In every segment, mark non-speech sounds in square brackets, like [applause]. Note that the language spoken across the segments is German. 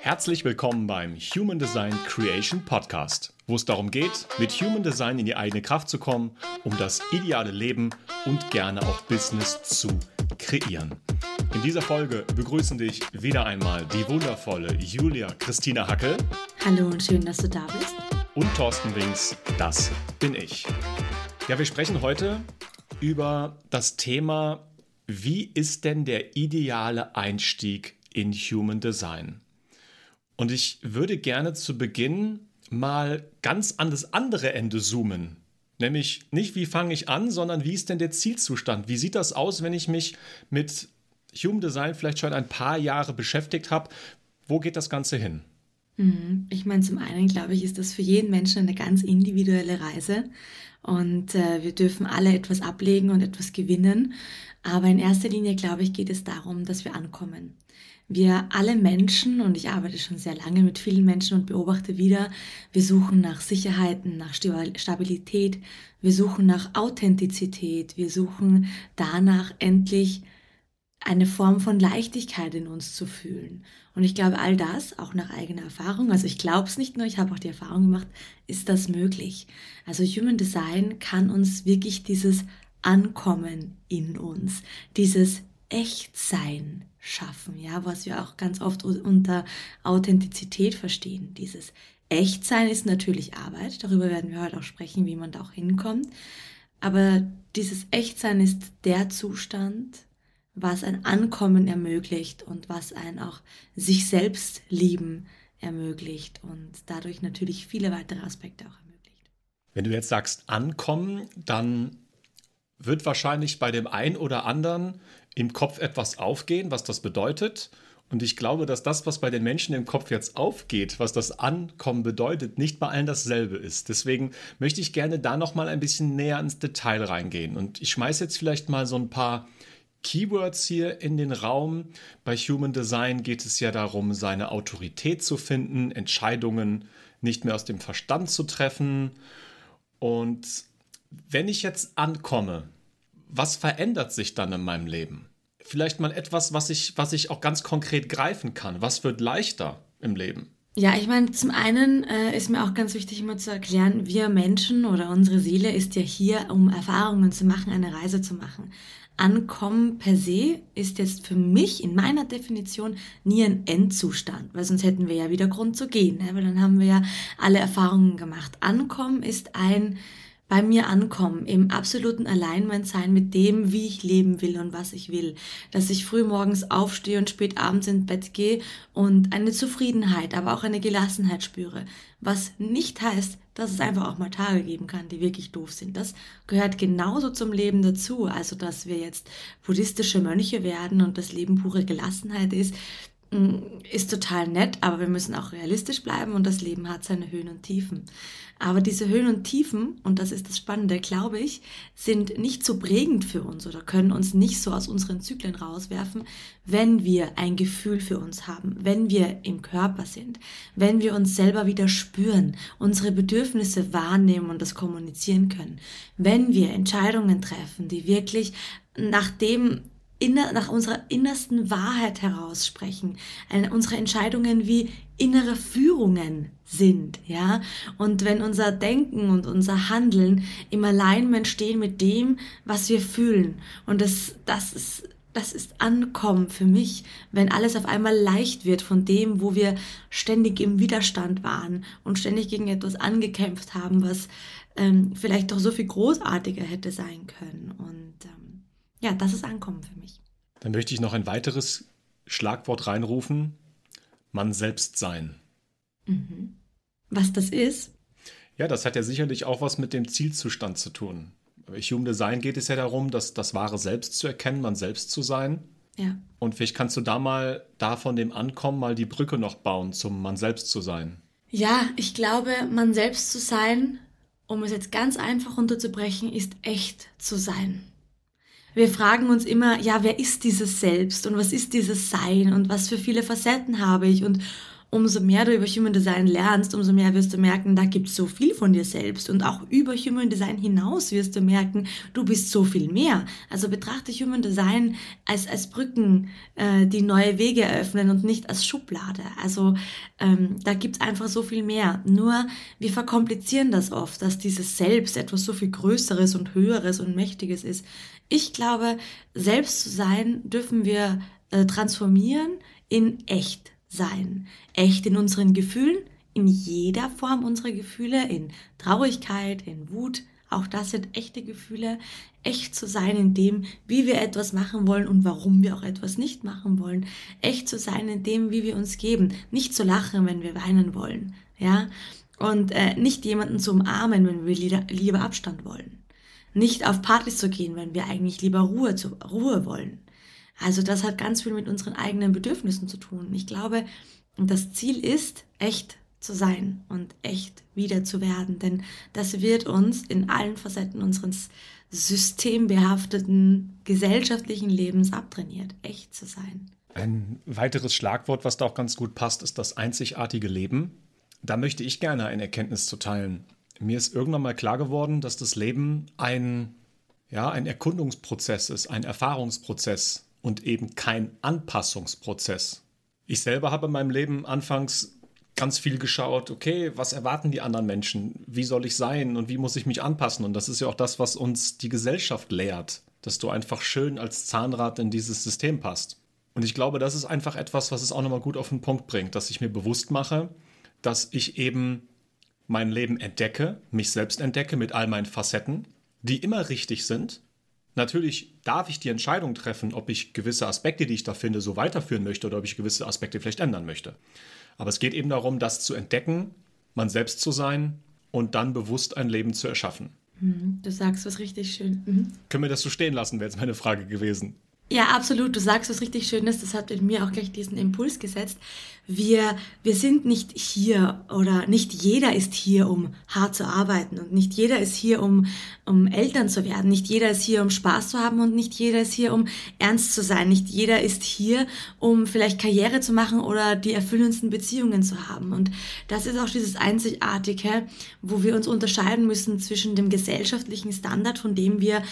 Herzlich willkommen beim Human Design Creation Podcast, wo es darum geht, mit Human Design in die eigene Kraft zu kommen, um das ideale Leben und gerne auch Business zu kreieren. In dieser Folge begrüßen dich wieder einmal die wundervolle Julia Christina Hackel. Hallo und schön, dass du da bist. Und Thorsten Wings, das bin ich. Ja, wir sprechen heute über das Thema, wie ist denn der ideale Einstieg in Human Design? Und ich würde gerne zu Beginn mal ganz an das andere Ende zoomen. Nämlich nicht, wie fange ich an, sondern wie ist denn der Zielzustand? Wie sieht das aus, wenn ich mich mit Human Design vielleicht schon ein paar Jahre beschäftigt habe? Wo geht das Ganze hin? Mhm. Ich meine, zum einen glaube ich, ist das für jeden Menschen eine ganz individuelle Reise und äh, wir dürfen alle etwas ablegen und etwas gewinnen. Aber in erster Linie, glaube ich, geht es darum, dass wir ankommen wir alle Menschen, und ich arbeite schon sehr lange mit vielen Menschen und beobachte wieder, wir suchen nach Sicherheiten, nach Stabilität, wir suchen nach Authentizität, wir suchen danach endlich eine Form von Leichtigkeit in uns zu fühlen. Und ich glaube, all das, auch nach eigener Erfahrung, also ich glaube es nicht nur, ich habe auch die Erfahrung gemacht, ist das möglich. Also Human Design kann uns wirklich dieses Ankommen in uns, dieses Echtsein schaffen, ja, was wir auch ganz oft unter Authentizität verstehen. Dieses Echtsein ist natürlich Arbeit, darüber werden wir heute auch sprechen, wie man da auch hinkommt. Aber dieses Echtsein ist der Zustand, was ein Ankommen ermöglicht und was ein auch sich selbst lieben ermöglicht und dadurch natürlich viele weitere Aspekte auch ermöglicht. Wenn du jetzt sagst Ankommen, dann wird wahrscheinlich bei dem einen oder anderen im Kopf etwas aufgehen, was das bedeutet. Und ich glaube, dass das, was bei den Menschen im Kopf jetzt aufgeht, was das Ankommen bedeutet, nicht bei allen dasselbe ist. Deswegen möchte ich gerne da noch mal ein bisschen näher ins Detail reingehen. Und ich schmeiße jetzt vielleicht mal so ein paar Keywords hier in den Raum. Bei Human Design geht es ja darum, seine Autorität zu finden, Entscheidungen nicht mehr aus dem Verstand zu treffen. Und wenn ich jetzt ankomme, was verändert sich dann in meinem Leben? Vielleicht mal etwas, was ich, was ich auch ganz konkret greifen kann. Was wird leichter im Leben? Ja, ich meine, zum einen äh, ist mir auch ganz wichtig, immer zu erklären, wir Menschen oder unsere Seele ist ja hier, um Erfahrungen zu machen, eine Reise zu machen. Ankommen per se ist jetzt für mich in meiner Definition nie ein Endzustand, weil sonst hätten wir ja wieder Grund zu gehen, ne? weil dann haben wir ja alle Erfahrungen gemacht. Ankommen ist ein bei mir ankommen, im absoluten Alignment sein mit dem, wie ich leben will und was ich will. Dass ich früh morgens aufstehe und spät abends ins Bett gehe und eine Zufriedenheit, aber auch eine Gelassenheit spüre. Was nicht heißt, dass es einfach auch mal Tage geben kann, die wirklich doof sind. Das gehört genauso zum Leben dazu. Also, dass wir jetzt buddhistische Mönche werden und das Leben pure Gelassenheit ist, ist total nett, aber wir müssen auch realistisch bleiben und das Leben hat seine Höhen und Tiefen. Aber diese Höhen und Tiefen, und das ist das Spannende, glaube ich, sind nicht so prägend für uns oder können uns nicht so aus unseren Zyklen rauswerfen, wenn wir ein Gefühl für uns haben, wenn wir im Körper sind, wenn wir uns selber wieder spüren, unsere Bedürfnisse wahrnehmen und das kommunizieren können, wenn wir Entscheidungen treffen, die wirklich nach dem inner, nach unserer innersten Wahrheit heraus sprechen. Eine, unsere Entscheidungen wie innere Führungen sind, ja. Und wenn unser Denken und unser Handeln im Alignment stehen mit dem, was wir fühlen. Und das, das ist, das ist Ankommen für mich, wenn alles auf einmal leicht wird von dem, wo wir ständig im Widerstand waren und ständig gegen etwas angekämpft haben, was ähm, vielleicht doch so viel großartiger hätte sein können. Und ähm, ja, das ist Ankommen für mich. Dann möchte ich noch ein weiteres Schlagwort reinrufen. Man selbst sein. Mhm. Was das ist? Ja, das hat ja sicherlich auch was mit dem Zielzustand zu tun. Bei Human Design geht es ja darum, dass das wahre Selbst zu erkennen, man selbst zu sein. Ja. Und vielleicht kannst du da mal, da von dem Ankommen, mal die Brücke noch bauen, zum man selbst zu sein. Ja, ich glaube, man selbst zu sein, um es jetzt ganz einfach runterzubrechen, ist echt zu sein wir fragen uns immer, ja, wer ist dieses Selbst und was ist dieses Sein und was für viele Facetten habe ich und umso mehr du über Human Design lernst, umso mehr wirst du merken, da gibt es so viel von dir selbst. Und auch über Human Design hinaus wirst du merken, du bist so viel mehr. Also betrachte Human Design als, als Brücken, äh, die neue Wege eröffnen und nicht als Schublade. Also ähm, da gibt es einfach so viel mehr. Nur wir verkomplizieren das oft, dass dieses Selbst etwas so viel Größeres und Höheres und Mächtiges ist. Ich glaube, selbst zu sein dürfen wir äh, transformieren in echt sein. Echt in unseren Gefühlen, in jeder Form unserer Gefühle, in Traurigkeit, in Wut. Auch das sind echte Gefühle. Echt zu sein in dem, wie wir etwas machen wollen und warum wir auch etwas nicht machen wollen. Echt zu sein in dem, wie wir uns geben. Nicht zu lachen, wenn wir weinen wollen. Ja? Und äh, nicht jemanden zu umarmen, wenn wir lieber Abstand wollen. Nicht auf Partys zu gehen, wenn wir eigentlich lieber Ruhe, zu, Ruhe wollen. Also das hat ganz viel mit unseren eigenen Bedürfnissen zu tun. Ich glaube, das Ziel ist, echt zu sein und echt wieder zu werden, denn das wird uns in allen Facetten unseres systembehafteten gesellschaftlichen Lebens abtrainiert, echt zu sein. Ein weiteres Schlagwort, was da auch ganz gut passt, ist das einzigartige Leben. Da möchte ich gerne eine Erkenntnis zu teilen. Mir ist irgendwann mal klar geworden, dass das Leben ein, ja, ein Erkundungsprozess ist, ein Erfahrungsprozess und eben kein Anpassungsprozess. Ich selber habe in meinem Leben anfangs ganz viel geschaut, okay, was erwarten die anderen Menschen? Wie soll ich sein und wie muss ich mich anpassen? Und das ist ja auch das, was uns die Gesellschaft lehrt, dass du einfach schön als Zahnrad in dieses System passt. Und ich glaube, das ist einfach etwas, was es auch nochmal gut auf den Punkt bringt, dass ich mir bewusst mache, dass ich eben mein Leben entdecke, mich selbst entdecke mit all meinen Facetten, die immer richtig sind, Natürlich darf ich die Entscheidung treffen, ob ich gewisse Aspekte, die ich da finde, so weiterführen möchte oder ob ich gewisse Aspekte vielleicht ändern möchte. Aber es geht eben darum, das zu entdecken, man selbst zu sein und dann bewusst ein Leben zu erschaffen. Mhm, du sagst was richtig schön. Mhm. Können wir das so stehen lassen, wäre jetzt meine Frage gewesen. Ja, absolut. Du sagst was richtig Schönes. Das hat in mir auch gleich diesen Impuls gesetzt. Wir, wir sind nicht hier oder nicht jeder ist hier, um hart zu arbeiten und nicht jeder ist hier, um, um Eltern zu werden. Nicht jeder ist hier, um Spaß zu haben und nicht jeder ist hier, um ernst zu sein. Nicht jeder ist hier, um vielleicht Karriere zu machen oder die erfüllendsten Beziehungen zu haben. Und das ist auch dieses Einzigartige, wo wir uns unterscheiden müssen zwischen dem gesellschaftlichen Standard, von dem wir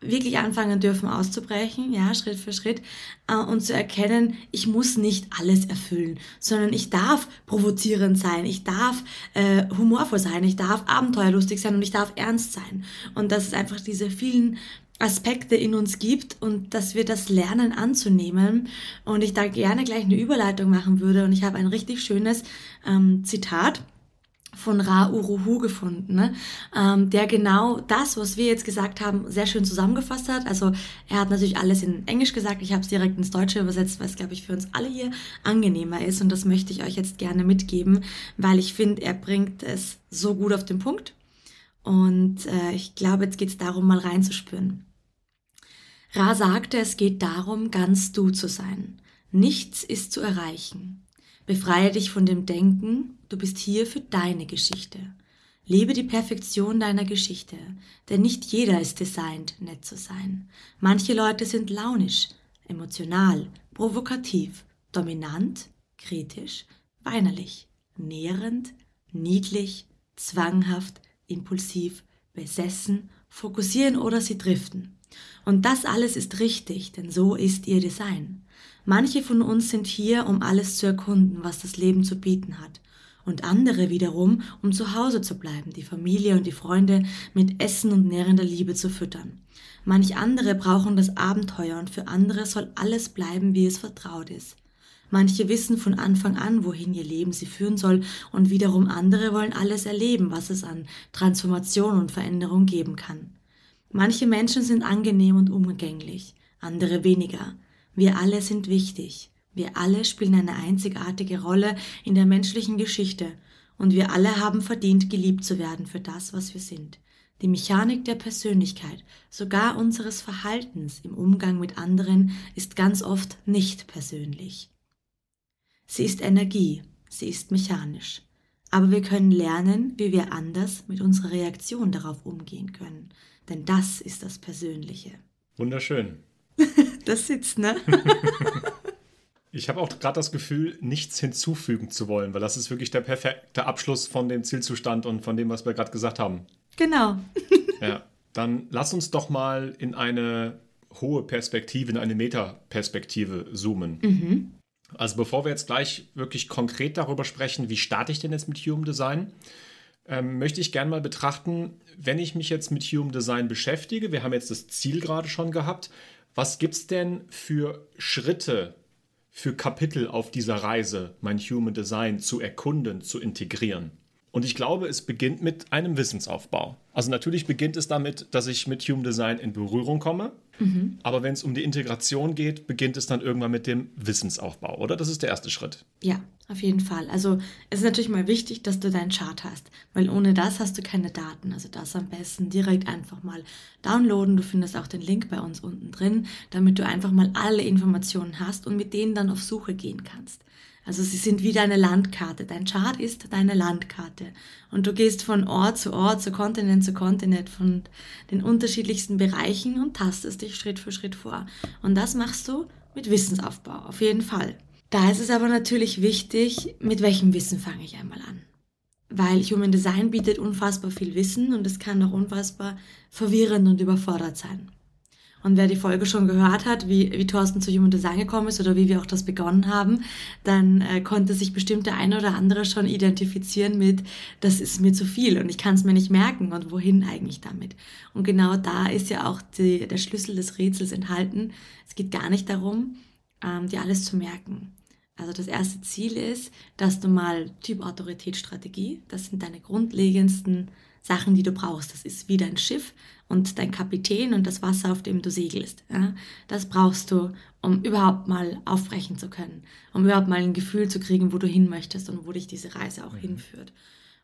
wirklich anfangen dürfen auszubrechen, ja, Schritt für Schritt, äh, und zu erkennen, ich muss nicht alles erfüllen, sondern ich darf provozierend sein, ich darf äh, humorvoll sein, ich darf abenteuerlustig sein und ich darf ernst sein. Und dass es einfach diese vielen Aspekte in uns gibt und dass wir das lernen anzunehmen. Und ich da gerne gleich eine Überleitung machen würde. Und ich habe ein richtig schönes ähm, Zitat von Ra Uruhu gefunden, ne? ähm, der genau das, was wir jetzt gesagt haben, sehr schön zusammengefasst hat. Also er hat natürlich alles in Englisch gesagt, ich habe es direkt ins Deutsche übersetzt, weil es, glaube ich, für uns alle hier angenehmer ist. Und das möchte ich euch jetzt gerne mitgeben, weil ich finde, er bringt es so gut auf den Punkt. Und äh, ich glaube, jetzt geht es darum, mal reinzuspüren. Ra sagte, es geht darum, ganz du zu sein. Nichts ist zu erreichen. Befreie dich von dem Denken, du bist hier für deine Geschichte. Lebe die Perfektion deiner Geschichte, denn nicht jeder ist designt, nett zu sein. Manche Leute sind launisch, emotional, provokativ, dominant, kritisch, weinerlich, nährend, niedlich, zwanghaft, impulsiv, besessen, fokussieren oder sie driften. Und das alles ist richtig, denn so ist ihr Design. Manche von uns sind hier, um alles zu erkunden, was das Leben zu bieten hat. Und andere wiederum, um zu Hause zu bleiben, die Familie und die Freunde mit Essen und nährender Liebe zu füttern. Manch andere brauchen das Abenteuer und für andere soll alles bleiben, wie es vertraut ist. Manche wissen von Anfang an, wohin ihr Leben sie führen soll, und wiederum andere wollen alles erleben, was es an Transformation und Veränderung geben kann. Manche Menschen sind angenehm und umgänglich, andere weniger. Wir alle sind wichtig. Wir alle spielen eine einzigartige Rolle in der menschlichen Geschichte und wir alle haben verdient, geliebt zu werden für das, was wir sind. Die Mechanik der Persönlichkeit, sogar unseres Verhaltens im Umgang mit anderen, ist ganz oft nicht persönlich. Sie ist Energie, sie ist mechanisch. Aber wir können lernen, wie wir anders mit unserer Reaktion darauf umgehen können. Denn das ist das Persönliche. Wunderschön. [laughs] das sitzt, ne? [laughs] Ich habe auch gerade das Gefühl, nichts hinzufügen zu wollen, weil das ist wirklich der perfekte Abschluss von dem Zielzustand und von dem, was wir gerade gesagt haben. Genau. [laughs] ja, dann lass uns doch mal in eine hohe Perspektive, in eine Metaperspektive zoomen. Mhm. Also bevor wir jetzt gleich wirklich konkret darüber sprechen, wie starte ich denn jetzt mit Human Design, ähm, möchte ich gerne mal betrachten, wenn ich mich jetzt mit Human Design beschäftige, wir haben jetzt das Ziel gerade schon gehabt, was gibt es denn für Schritte, für Kapitel auf dieser Reise, mein Human Design zu erkunden, zu integrieren? Und ich glaube, es beginnt mit einem Wissensaufbau. Also natürlich beginnt es damit, dass ich mit Human Design in Berührung komme. Mhm. Aber wenn es um die Integration geht, beginnt es dann irgendwann mit dem Wissensaufbau, oder? Das ist der erste Schritt. Ja, auf jeden Fall. Also es ist natürlich mal wichtig, dass du deinen Chart hast, weil ohne das hast du keine Daten. Also das am besten direkt einfach mal downloaden. Du findest auch den Link bei uns unten drin, damit du einfach mal alle Informationen hast und mit denen dann auf Suche gehen kannst. Also sie sind wie deine Landkarte. Dein Chart ist deine Landkarte. Und du gehst von Ort zu Ort, zu Kontinent zu Kontinent, von den unterschiedlichsten Bereichen und tastest dich Schritt für Schritt vor. Und das machst du mit Wissensaufbau, auf jeden Fall. Da ist es aber natürlich wichtig, mit welchem Wissen fange ich einmal an. Weil Human Design bietet unfassbar viel Wissen und es kann auch unfassbar verwirrend und überfordert sein. Und wer die Folge schon gehört hat, wie, wie Thorsten zu Human Design gekommen ist oder wie wir auch das begonnen haben, dann äh, konnte sich bestimmt der eine oder andere schon identifizieren mit, das ist mir zu viel und ich kann es mir nicht merken und wohin eigentlich damit. Und genau da ist ja auch die, der Schlüssel des Rätsels enthalten. Es geht gar nicht darum, ähm, dir alles zu merken. Also das erste Ziel ist, dass du mal Typ Autorität Strategie, das sind deine grundlegendsten Sachen, die du brauchst. Das ist wie dein Schiff und dein Kapitän und das Wasser, auf dem du segelst. Ja? Das brauchst du, um überhaupt mal aufbrechen zu können, um überhaupt mal ein Gefühl zu kriegen, wo du hin möchtest und wo dich diese Reise auch mhm. hinführt.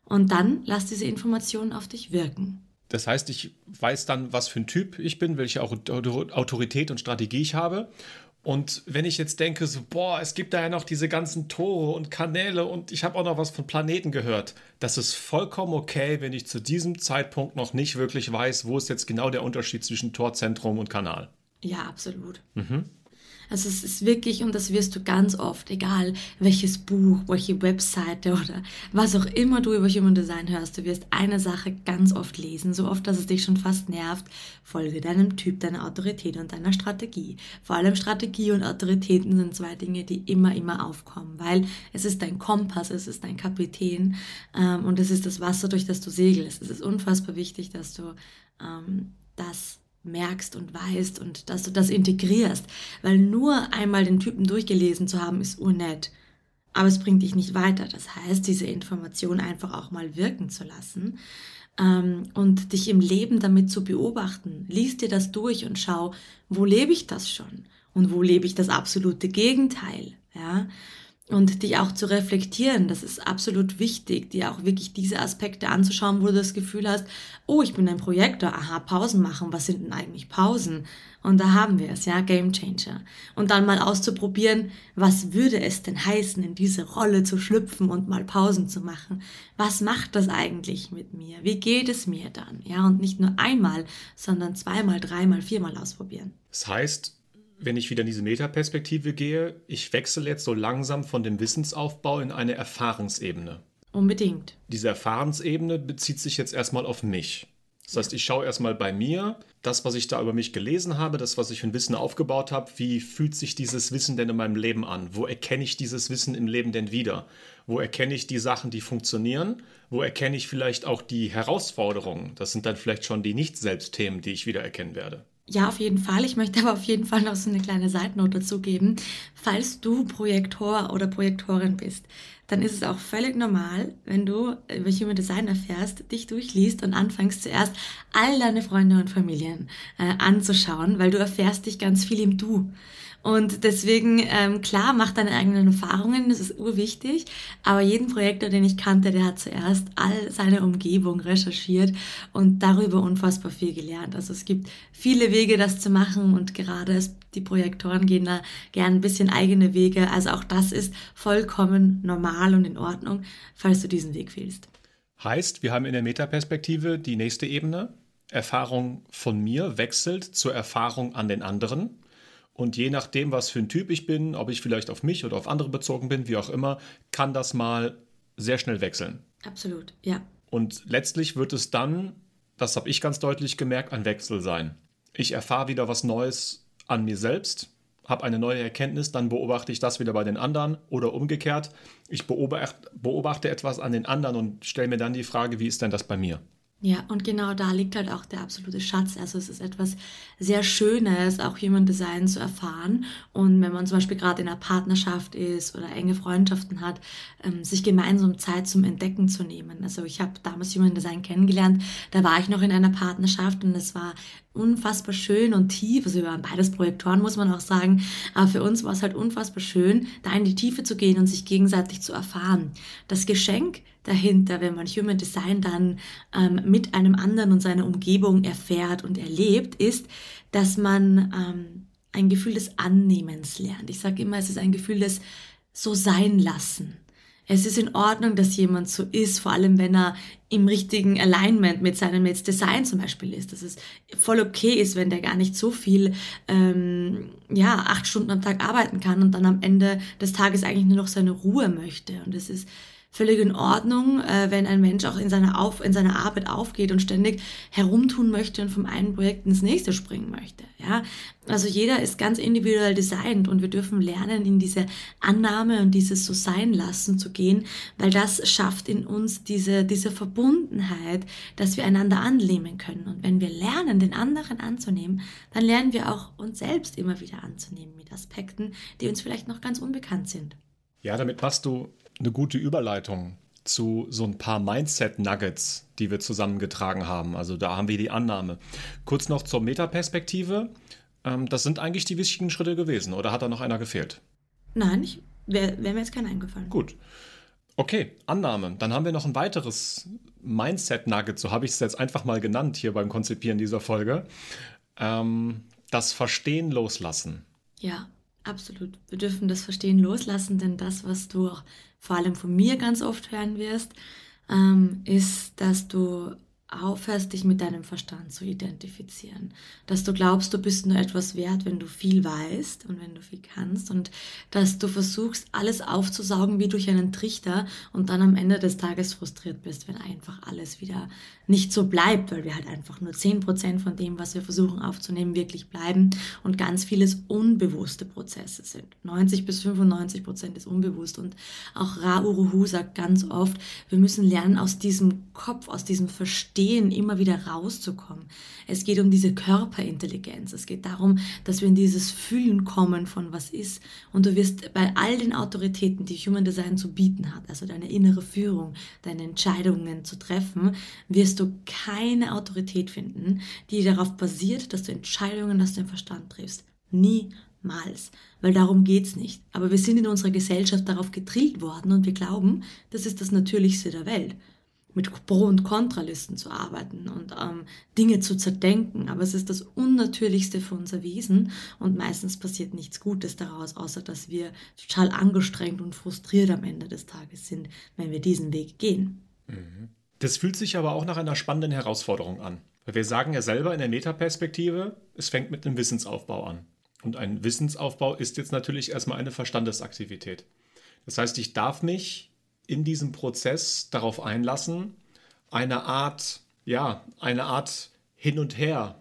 Und dann lass diese Informationen auf dich wirken. Das heißt, ich weiß dann, was für ein Typ ich bin, welche Autorität und Strategie ich habe. Und wenn ich jetzt denke, so, boah, es gibt da ja noch diese ganzen Tore und Kanäle und ich habe auch noch was von Planeten gehört, das ist vollkommen okay, wenn ich zu diesem Zeitpunkt noch nicht wirklich weiß, wo ist jetzt genau der Unterschied zwischen Torzentrum und Kanal. Ja, absolut. Mhm. Also es ist wirklich, und das wirst du ganz oft, egal welches Buch, welche Webseite oder was auch immer du über Human Design hörst, du wirst eine Sache ganz oft lesen, so oft, dass es dich schon fast nervt. Folge deinem Typ, deiner Autorität und deiner Strategie. Vor allem Strategie und Autoritäten sind zwei Dinge, die immer, immer aufkommen, weil es ist dein Kompass, es ist dein Kapitän ähm, und es ist das Wasser, durch das du segelst. Es ist unfassbar wichtig, dass du ähm, das merkst und weißt und dass du das integrierst. Weil nur einmal den Typen durchgelesen zu haben, ist urnett. Aber es bringt dich nicht weiter. Das heißt, diese Information einfach auch mal wirken zu lassen ähm, und dich im Leben damit zu beobachten. Lies dir das durch und schau, wo lebe ich das schon und wo lebe ich das absolute Gegenteil. Ja? Und dich auch zu reflektieren. Das ist absolut wichtig, dir auch wirklich diese Aspekte anzuschauen, wo du das Gefühl hast, oh, ich bin ein Projektor, aha, Pausen machen, was sind denn eigentlich Pausen? Und da haben wir es, ja, Game Changer. Und dann mal auszuprobieren, was würde es denn heißen, in diese Rolle zu schlüpfen und mal Pausen zu machen? Was macht das eigentlich mit mir? Wie geht es mir dann? Ja, und nicht nur einmal, sondern zweimal, dreimal, viermal ausprobieren. Das heißt, wenn ich wieder in diese Metaperspektive gehe, ich wechsle jetzt so langsam von dem Wissensaufbau in eine Erfahrungsebene. Unbedingt. Diese Erfahrensebene bezieht sich jetzt erstmal auf mich. Das heißt, ich schaue erstmal bei mir, das, was ich da über mich gelesen habe, das, was ich für ein Wissen aufgebaut habe, wie fühlt sich dieses Wissen denn in meinem Leben an? Wo erkenne ich dieses Wissen im Leben denn wieder? Wo erkenne ich die Sachen, die funktionieren? Wo erkenne ich vielleicht auch die Herausforderungen? Das sind dann vielleicht schon die Nicht-Selbst-Themen, die ich wieder erkennen werde. Ja, auf jeden Fall. Ich möchte aber auf jeden Fall noch so eine kleine Seitennote dazu geben. Falls du Projektor oder Projektorin bist, dann ist es auch völlig normal, wenn du über Human Design erfährst, dich durchliest und anfängst zuerst all deine Freunde und Familien äh, anzuschauen, weil du erfährst dich ganz viel im Du. Und deswegen, ähm, klar, mach deine eigenen Erfahrungen, das ist urwichtig. Aber jeden Projektor, den ich kannte, der hat zuerst all seine Umgebung recherchiert und darüber unfassbar viel gelernt. Also es gibt viele Wege, das zu machen und gerade die Projektoren gehen da gern ein bisschen eigene Wege. Also auch das ist vollkommen normal und in Ordnung, falls du diesen Weg wählst. Heißt, wir haben in der Metaperspektive die nächste Ebene. Erfahrung von mir wechselt zur Erfahrung an den anderen. Und je nachdem, was für ein Typ ich bin, ob ich vielleicht auf mich oder auf andere bezogen bin, wie auch immer, kann das mal sehr schnell wechseln. Absolut, ja. Und letztlich wird es dann, das habe ich ganz deutlich gemerkt, ein Wechsel sein. Ich erfahre wieder was Neues an mir selbst, habe eine neue Erkenntnis, dann beobachte ich das wieder bei den anderen oder umgekehrt. Ich beobachte, beobachte etwas an den anderen und stelle mir dann die Frage, wie ist denn das bei mir? Ja, und genau da liegt halt auch der absolute Schatz. Also es ist etwas sehr Schönes, auch Human Design zu erfahren. Und wenn man zum Beispiel gerade in einer Partnerschaft ist oder enge Freundschaften hat, ähm, sich gemeinsam Zeit zum Entdecken zu nehmen. Also ich habe damals Human Design kennengelernt, da war ich noch in einer Partnerschaft und es war unfassbar schön und tief. Also wir waren beides Projektoren, muss man auch sagen. Aber für uns war es halt unfassbar schön, da in die Tiefe zu gehen und sich gegenseitig zu erfahren. Das Geschenk dahinter, wenn man Human Design dann ähm, mit einem anderen und seiner Umgebung erfährt und erlebt, ist, dass man ähm, ein Gefühl des Annehmens lernt. Ich sage immer, es ist ein Gefühl des so sein lassen. Es ist in Ordnung, dass jemand so ist, vor allem wenn er im richtigen Alignment mit seinem jetzt Design zum Beispiel ist. Dass es voll okay ist, wenn der gar nicht so viel, ähm, ja, acht Stunden am Tag arbeiten kann und dann am Ende des Tages eigentlich nur noch seine Ruhe möchte. Und es ist völlig in Ordnung, äh, wenn ein Mensch auch in seiner, in seiner Arbeit aufgeht und ständig herumtun möchte und vom einen Projekt ins nächste springen möchte. Ja? Also jeder ist ganz individuell designt und wir dürfen lernen, in diese Annahme und dieses so sein lassen zu gehen, weil das schafft in uns diese, diese Verbundenheit, dass wir einander annehmen können. Und wenn wir lernen, den anderen anzunehmen, dann lernen wir auch uns selbst immer wieder anzunehmen mit Aspekten, die uns vielleicht noch ganz unbekannt sind. Ja, damit machst du eine gute Überleitung zu so ein paar Mindset-Nuggets, die wir zusammengetragen haben. Also da haben wir die Annahme. Kurz noch zur Metaperspektive. Ähm, das sind eigentlich die wichtigen Schritte gewesen. Oder hat da noch einer gefehlt? Nein, wäre wär mir jetzt keiner eingefallen. Gut. Okay, Annahme. Dann haben wir noch ein weiteres Mindset-Nugget, so habe ich es jetzt einfach mal genannt hier beim Konzipieren dieser Folge. Ähm, das Verstehen loslassen. Ja, absolut. Wir dürfen das Verstehen loslassen, denn das, was du auch vor allem von mir ganz oft hören wirst, ähm, ist, dass du aufhörst, dich mit deinem Verstand zu identifizieren. Dass du glaubst, du bist nur etwas wert, wenn du viel weißt und wenn du viel kannst und dass du versuchst, alles aufzusaugen wie durch einen Trichter und dann am Ende des Tages frustriert bist, wenn einfach alles wieder nicht so bleibt, weil wir halt einfach nur 10% von dem, was wir versuchen aufzunehmen, wirklich bleiben und ganz vieles unbewusste Prozesse sind. 90 bis 95% ist unbewusst und auch Ra Uruhu sagt ganz oft, wir müssen lernen, aus diesem Kopf, aus diesem Verstehen Verstehen immer wieder rauszukommen. Es geht um diese Körperintelligenz. Es geht darum, dass wir in dieses Fühlen kommen von was ist. Und du wirst bei all den Autoritäten, die Human Design zu bieten hat, also deine innere Führung, deine Entscheidungen zu treffen, wirst du keine Autorität finden, die darauf basiert, dass du Entscheidungen aus dem Verstand triffst. Niemals. Weil darum geht's nicht. Aber wir sind in unserer Gesellschaft darauf getrillt worden und wir glauben, das ist das Natürlichste der Welt mit Pro- und Kontralisten zu arbeiten und ähm, Dinge zu zerdenken. Aber es ist das Unnatürlichste für unser Wesen und meistens passiert nichts Gutes daraus, außer dass wir total angestrengt und frustriert am Ende des Tages sind, wenn wir diesen Weg gehen. Mhm. Das fühlt sich aber auch nach einer spannenden Herausforderung an. Weil wir sagen ja selber in der Metaperspektive, es fängt mit einem Wissensaufbau an. Und ein Wissensaufbau ist jetzt natürlich erstmal eine Verstandesaktivität. Das heißt, ich darf mich in diesem Prozess darauf einlassen, eine Art, ja, eine Art hin und her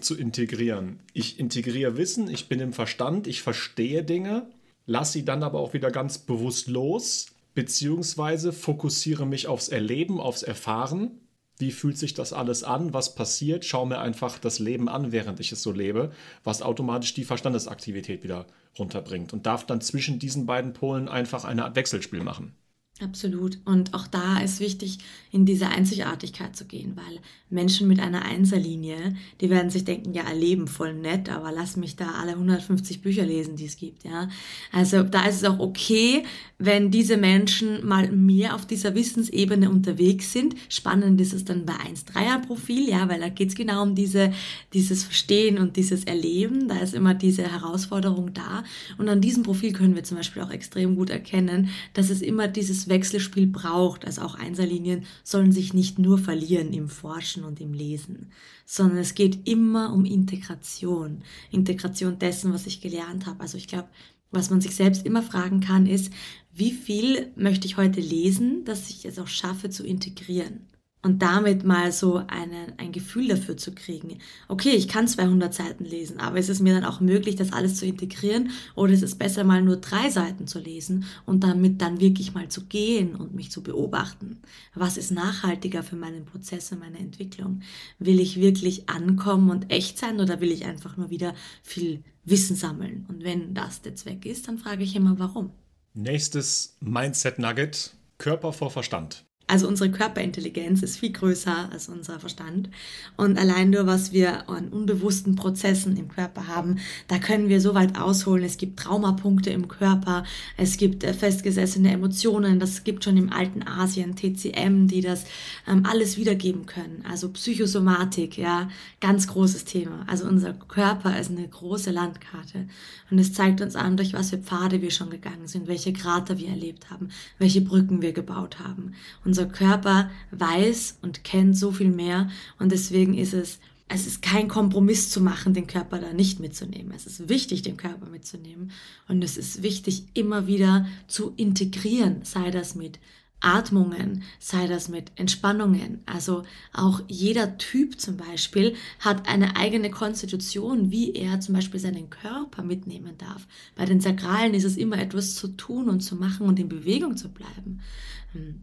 zu integrieren. Ich integriere Wissen, ich bin im Verstand, ich verstehe Dinge, lasse sie dann aber auch wieder ganz bewusst los, beziehungsweise fokussiere mich aufs Erleben, aufs Erfahren. Wie fühlt sich das alles an? Was passiert? Schau mir einfach das Leben an, während ich es so lebe, was automatisch die Verstandesaktivität wieder runterbringt und darf dann zwischen diesen beiden Polen einfach eine Art Wechselspiel machen. Absolut. Und auch da ist wichtig, in diese Einzigartigkeit zu gehen, weil Menschen mit einer Einserlinie, die werden sich denken, ja, erleben voll nett, aber lass mich da alle 150 Bücher lesen, die es gibt, ja. Also da ist es auch okay, wenn diese Menschen mal mehr auf dieser Wissensebene unterwegs sind. Spannend ist es dann bei 1-3er-Profil, ja, weil da geht es genau um diese, dieses Verstehen und dieses Erleben. Da ist immer diese Herausforderung da. Und an diesem Profil können wir zum Beispiel auch extrem gut erkennen, dass es immer dieses Wechselspiel braucht. Also auch Einserlinien sollen sich nicht nur verlieren im Forschen und im Lesen, sondern es geht immer um Integration. Integration dessen, was ich gelernt habe. Also ich glaube, was man sich selbst immer fragen kann, ist, wie viel möchte ich heute lesen, dass ich es auch schaffe zu integrieren? Und damit mal so eine, ein Gefühl dafür zu kriegen. Okay, ich kann 200 Seiten lesen, aber ist es mir dann auch möglich, das alles zu integrieren oder ist es besser mal nur drei Seiten zu lesen und damit dann wirklich mal zu gehen und mich zu beobachten? Was ist nachhaltiger für meinen Prozess und meine Entwicklung? Will ich wirklich ankommen und echt sein oder will ich einfach nur wieder viel Wissen sammeln? Und wenn das der Zweck ist, dann frage ich immer, warum? Nächstes Mindset Nugget. Körper vor Verstand. Also unsere Körperintelligenz ist viel größer als unser Verstand. Und allein nur, was wir an unbewussten Prozessen im Körper haben, da können wir so weit ausholen. Es gibt Traumapunkte im Körper, es gibt äh, festgesessene Emotionen, das gibt schon im alten Asien TCM, die das ähm, alles wiedergeben können. Also Psychosomatik, ja, ganz großes Thema. Also unser Körper ist eine große Landkarte. Und es zeigt uns an, durch was für Pfade wir schon gegangen sind, welche Krater wir erlebt haben, welche Brücken wir gebaut haben. Und unser Körper weiß und kennt so viel mehr und deswegen ist es es ist kein Kompromiss zu machen, den Körper da nicht mitzunehmen. Es ist wichtig, den Körper mitzunehmen. Und es ist wichtig, immer wieder zu integrieren, sei das mit Atmungen, sei das mit Entspannungen. Also auch jeder Typ zum Beispiel hat eine eigene Konstitution, wie er zum Beispiel seinen Körper mitnehmen darf. Bei den Sakralen ist es immer etwas zu tun und zu machen und in Bewegung zu bleiben.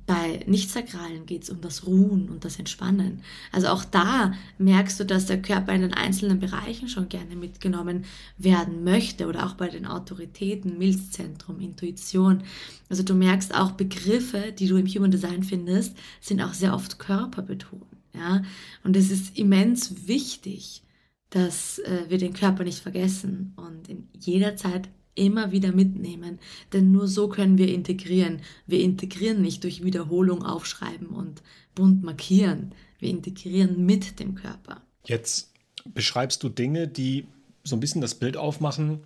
Bei Nicht-Sakralen geht es um das Ruhen und das Entspannen. Also auch da merkst du, dass der Körper in den einzelnen Bereichen schon gerne mitgenommen werden möchte oder auch bei den Autoritäten, Milzzentrum, Intuition. Also du merkst auch Begriffe, die du im Human Design findest, sind auch sehr oft körperbetont. Ja? Und es ist immens wichtig, dass äh, wir den Körper nicht vergessen und in jeder Zeit immer wieder mitnehmen, denn nur so können wir integrieren. Wir integrieren nicht durch Wiederholung aufschreiben und bunt markieren. Wir integrieren mit dem Körper. Jetzt beschreibst du Dinge, die so ein bisschen das Bild aufmachen,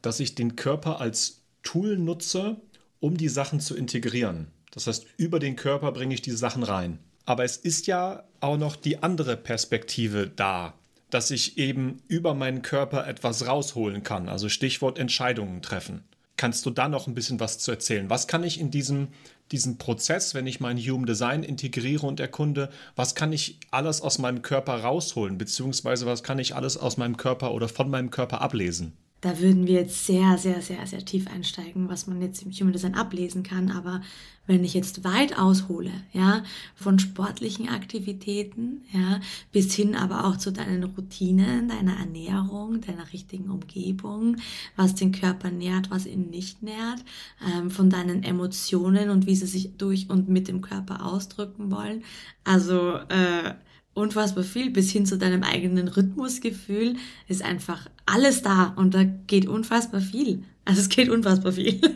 dass ich den Körper als Tool nutze, um die Sachen zu integrieren. Das heißt, über den Körper bringe ich die Sachen rein. Aber es ist ja auch noch die andere Perspektive da, dass ich eben über meinen Körper etwas rausholen kann. Also Stichwort Entscheidungen treffen. Kannst du da noch ein bisschen was zu erzählen? Was kann ich in diesem, diesem Prozess, wenn ich mein Human Design integriere und erkunde, was kann ich alles aus meinem Körper rausholen? Beziehungsweise was kann ich alles aus meinem Körper oder von meinem Körper ablesen? Da würden wir jetzt sehr, sehr, sehr, sehr tief einsteigen, was man jetzt im Human Design ablesen kann. Aber wenn ich jetzt weit aushole, ja, von sportlichen Aktivitäten, ja, bis hin aber auch zu deinen Routinen, deiner Ernährung, deiner richtigen Umgebung, was den Körper nährt, was ihn nicht nährt, ähm, von deinen Emotionen und wie sie sich durch und mit dem Körper ausdrücken wollen. Also, äh, unfassbar viel, bis hin zu deinem eigenen Rhythmusgefühl ist einfach alles da und da geht unfassbar viel. Also es geht unfassbar viel. [laughs]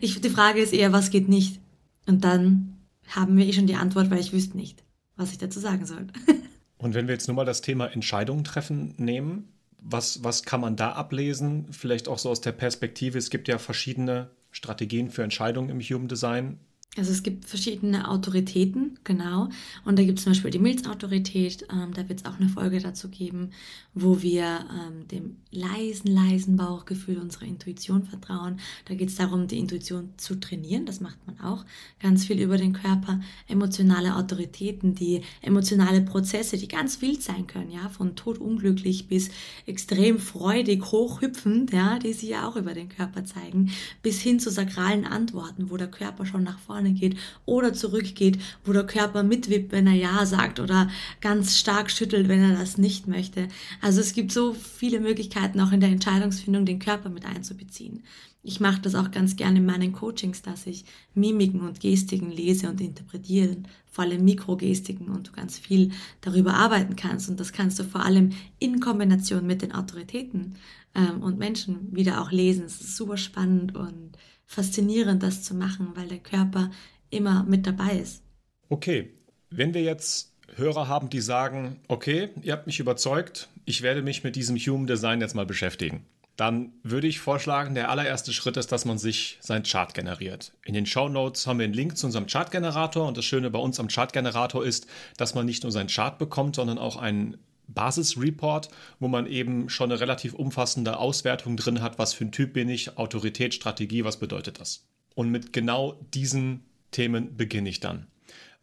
Ich, die Frage ist eher, was geht nicht? Und dann haben wir eh schon die Antwort, weil ich wüsste nicht, was ich dazu sagen soll. [laughs] Und wenn wir jetzt nur mal das Thema Entscheidungen treffen nehmen, was, was kann man da ablesen? Vielleicht auch so aus der Perspektive, es gibt ja verschiedene Strategien für Entscheidungen im Human Design. Also es gibt verschiedene Autoritäten, genau. Und da gibt es zum Beispiel die Milzautorität, ähm, da wird es auch eine Folge dazu geben, wo wir ähm, dem leisen, leisen Bauchgefühl unserer Intuition vertrauen. Da geht es darum, die Intuition zu trainieren, das macht man auch. Ganz viel über den Körper, emotionale Autoritäten, die emotionale Prozesse, die ganz wild sein können, ja, von todunglücklich bis extrem freudig, hochhüpfend, ja, die sich ja auch über den Körper zeigen, bis hin zu sakralen Antworten, wo der Körper schon nach vorne vorne geht oder zurückgeht, wo der Körper mitwippt, wenn er Ja sagt oder ganz stark schüttelt, wenn er das nicht möchte. Also es gibt so viele Möglichkeiten auch in der Entscheidungsfindung, den Körper mit einzubeziehen. Ich mache das auch ganz gerne in meinen Coachings, dass ich Mimiken und Gestiken lese und interpretiere, vor allem Mikrogestiken und du ganz viel darüber arbeiten kannst. Und das kannst du vor allem in Kombination mit den Autoritäten ähm, und Menschen wieder auch lesen. Es ist super spannend und faszinierend, das zu machen, weil der Körper immer mit dabei ist. Okay, wenn wir jetzt Hörer haben, die sagen, okay, ihr habt mich überzeugt, ich werde mich mit diesem Human Design jetzt mal beschäftigen. dann würde ich vorschlagen, der allererste Schritt ist, dass man sich sein Chart generiert. In den Show Notes haben wir einen Link zu unserem Chartgenerator und das Schöne bei uns am Chartgenerator ist, dass man nicht nur sein Chart bekommt, sondern auch einen Basisreport, wo man eben schon eine relativ umfassende Auswertung drin hat, was für ein Typ bin ich, Autorität, Strategie, was bedeutet das? Und mit genau diesen Themen beginne ich dann.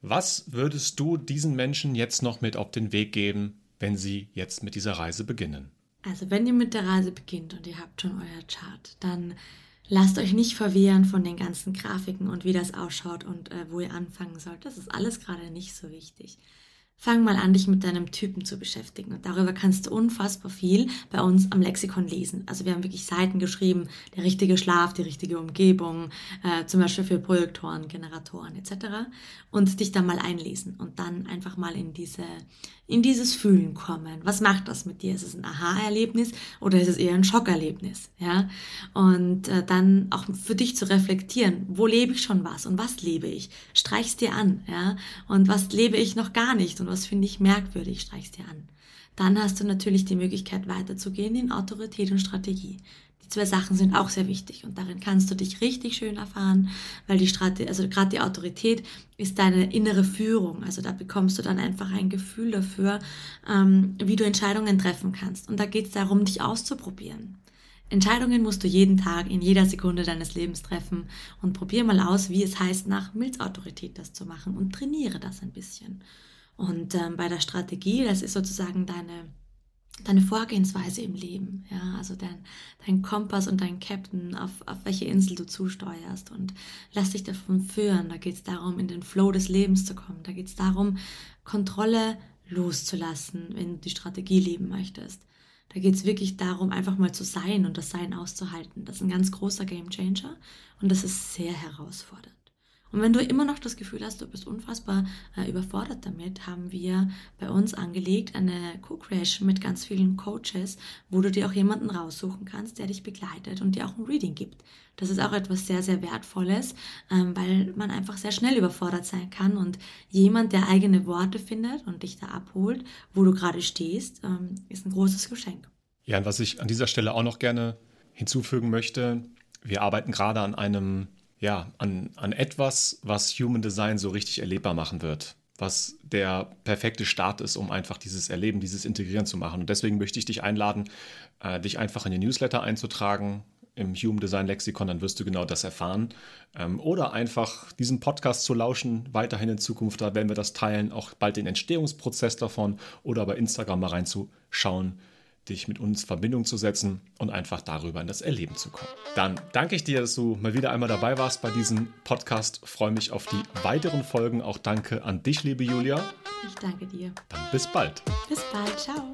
Was würdest du diesen Menschen jetzt noch mit auf den Weg geben, wenn sie jetzt mit dieser Reise beginnen? Also wenn ihr mit der Reise beginnt und ihr habt schon euer Chart, dann lasst euch nicht verwehren von den ganzen Grafiken und wie das ausschaut und äh, wo ihr anfangen sollt. Das ist alles gerade nicht so wichtig. Fang mal an, dich mit deinem Typen zu beschäftigen. Und darüber kannst du unfassbar viel bei uns am Lexikon lesen. Also wir haben wirklich Seiten geschrieben, der richtige Schlaf, die richtige Umgebung, äh, zum Beispiel für Projektoren, Generatoren etc. Und dich da mal einlesen und dann einfach mal in diese in dieses Fühlen kommen. Was macht das mit dir? Ist es ein Aha-Erlebnis oder ist es eher ein Schockerlebnis? Ja, und äh, dann auch für dich zu reflektieren, wo lebe ich schon was und was lebe ich? Streich's dir an, ja, und was lebe ich noch gar nicht und was finde ich merkwürdig? Streich's dir an. Dann hast du natürlich die Möglichkeit weiterzugehen in Autorität und Strategie. Die zwei Sachen sind auch sehr wichtig und darin kannst du dich richtig schön erfahren, weil die Strategie, also gerade die Autorität ist deine innere Führung. Also da bekommst du dann einfach ein Gefühl dafür, ähm, wie du Entscheidungen treffen kannst. Und da geht es darum, dich auszuprobieren. Entscheidungen musst du jeden Tag, in jeder Sekunde deines Lebens treffen und probier mal aus, wie es heißt, nach Milzautorität das zu machen und trainiere das ein bisschen. Und ähm, bei der Strategie, das ist sozusagen deine deine Vorgehensweise im Leben, ja, also dein, dein Kompass und dein Captain, auf, auf welche Insel du zusteuerst und lass dich davon führen. Da geht es darum, in den Flow des Lebens zu kommen. Da geht es darum, Kontrolle loszulassen, wenn du die Strategie leben möchtest. Da geht es wirklich darum, einfach mal zu sein und das Sein auszuhalten. Das ist ein ganz großer Game Changer und das ist sehr herausfordernd. Und wenn du immer noch das Gefühl hast, du bist unfassbar äh, überfordert damit, haben wir bei uns angelegt eine Co-Creation mit ganz vielen Coaches, wo du dir auch jemanden raussuchen kannst, der dich begleitet und dir auch ein Reading gibt. Das ist auch etwas sehr, sehr Wertvolles, ähm, weil man einfach sehr schnell überfordert sein kann und jemand, der eigene Worte findet und dich da abholt, wo du gerade stehst, ähm, ist ein großes Geschenk. Ja, und was ich an dieser Stelle auch noch gerne hinzufügen möchte, wir arbeiten gerade an einem ja, an, an etwas, was Human Design so richtig erlebbar machen wird. Was der perfekte Start ist, um einfach dieses Erleben, dieses Integrieren zu machen. Und deswegen möchte ich dich einladen, äh, dich einfach in den Newsletter einzutragen im Human Design Lexikon, dann wirst du genau das erfahren. Ähm, oder einfach diesen Podcast zu lauschen, weiterhin in Zukunft, da werden wir das teilen, auch bald den Entstehungsprozess davon oder bei Instagram mal reinzuschauen dich mit uns in Verbindung zu setzen und einfach darüber in das Erleben zu kommen. Dann danke ich dir, dass du mal wieder einmal dabei warst bei diesem Podcast. Freue mich auf die weiteren Folgen. Auch danke an dich, liebe Julia. Ich danke dir. Dann bis bald. Bis bald. Ciao.